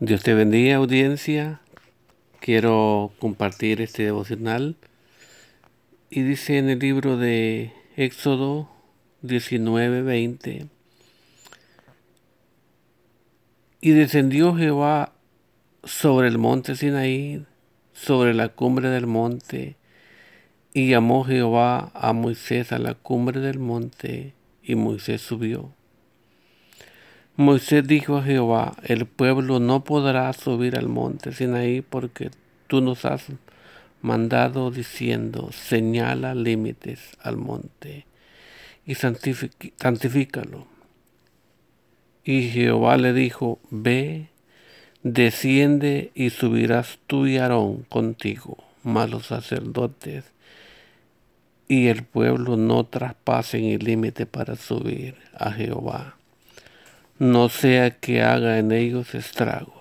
Dios te bendiga audiencia. Quiero compartir este devocional. Y dice en el libro de Éxodo 19, 20. Y descendió Jehová sobre el monte Sinaí, sobre la cumbre del monte, y llamó Jehová a Moisés a la cumbre del monte, y Moisés subió. Moisés dijo a Jehová, el pueblo no podrá subir al monte Sinaí porque tú nos has mandado diciendo, señala límites al monte y santifícalo. Y Jehová le dijo, ve, desciende y subirás tú y Aarón contigo, malos sacerdotes, y el pueblo no traspasen el límite para subir a Jehová no sea que haga en ellos estrago.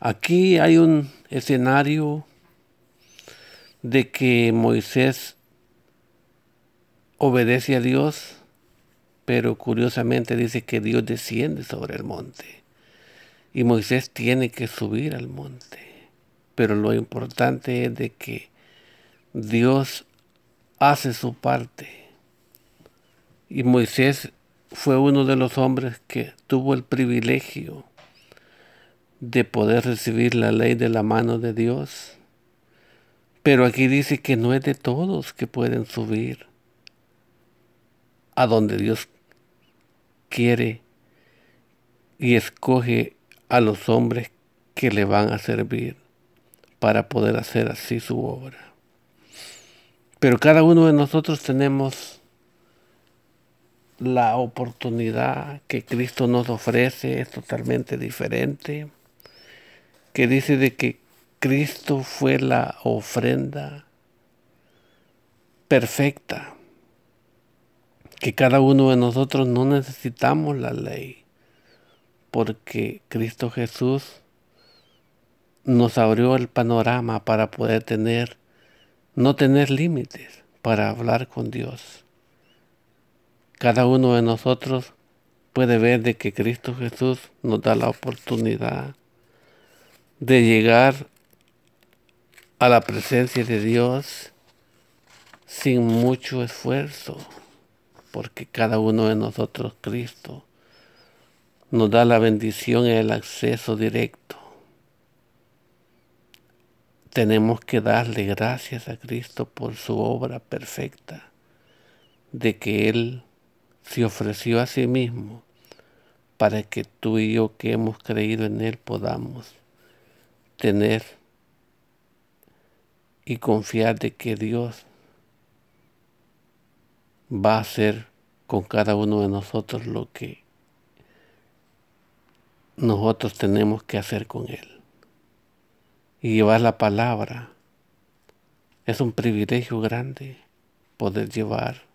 Aquí hay un escenario de que Moisés obedece a Dios, pero curiosamente dice que Dios desciende sobre el monte y Moisés tiene que subir al monte. Pero lo importante es de que Dios hace su parte y Moisés fue uno de los hombres que tuvo el privilegio de poder recibir la ley de la mano de Dios. Pero aquí dice que no es de todos que pueden subir a donde Dios quiere y escoge a los hombres que le van a servir para poder hacer así su obra. Pero cada uno de nosotros tenemos la oportunidad que Cristo nos ofrece es totalmente diferente, que dice de que Cristo fue la ofrenda perfecta, que cada uno de nosotros no necesitamos la ley, porque Cristo Jesús nos abrió el panorama para poder tener, no tener límites para hablar con Dios cada uno de nosotros puede ver de que Cristo Jesús nos da la oportunidad de llegar a la presencia de Dios sin mucho esfuerzo, porque cada uno de nosotros, Cristo, nos da la bendición y el acceso directo. Tenemos que darle gracias a Cristo por su obra perfecta, de que Él se ofreció a sí mismo para que tú y yo que hemos creído en Él podamos tener y confiar de que Dios va a hacer con cada uno de nosotros lo que nosotros tenemos que hacer con Él. Y llevar la palabra es un privilegio grande poder llevar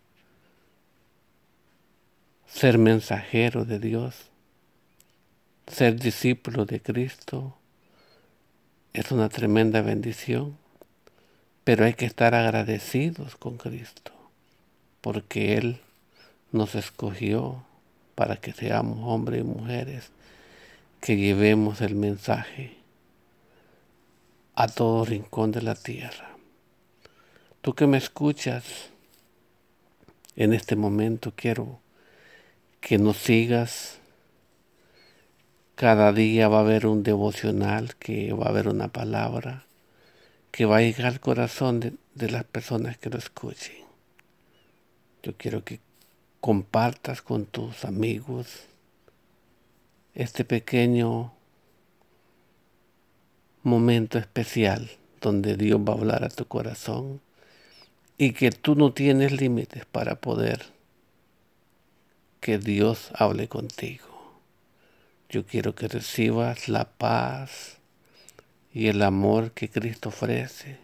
ser mensajero de Dios, ser discípulo de Cristo, es una tremenda bendición, pero hay que estar agradecidos con Cristo, porque Él nos escogió para que seamos hombres y mujeres que llevemos el mensaje a todo rincón de la tierra. Tú que me escuchas en este momento quiero que nos sigas. Cada día va a haber un devocional, que va a haber una palabra, que va a llegar al corazón de, de las personas que lo escuchen. Yo quiero que compartas con tus amigos este pequeño momento especial donde Dios va a hablar a tu corazón y que tú no tienes límites para poder que Dios hable contigo. Yo quiero que recibas la paz y el amor que Cristo ofrece,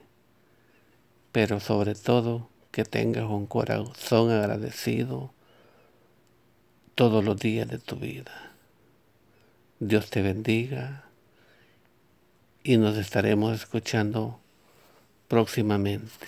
pero sobre todo que tengas un corazón agradecido todos los días de tu vida. Dios te bendiga y nos estaremos escuchando próximamente.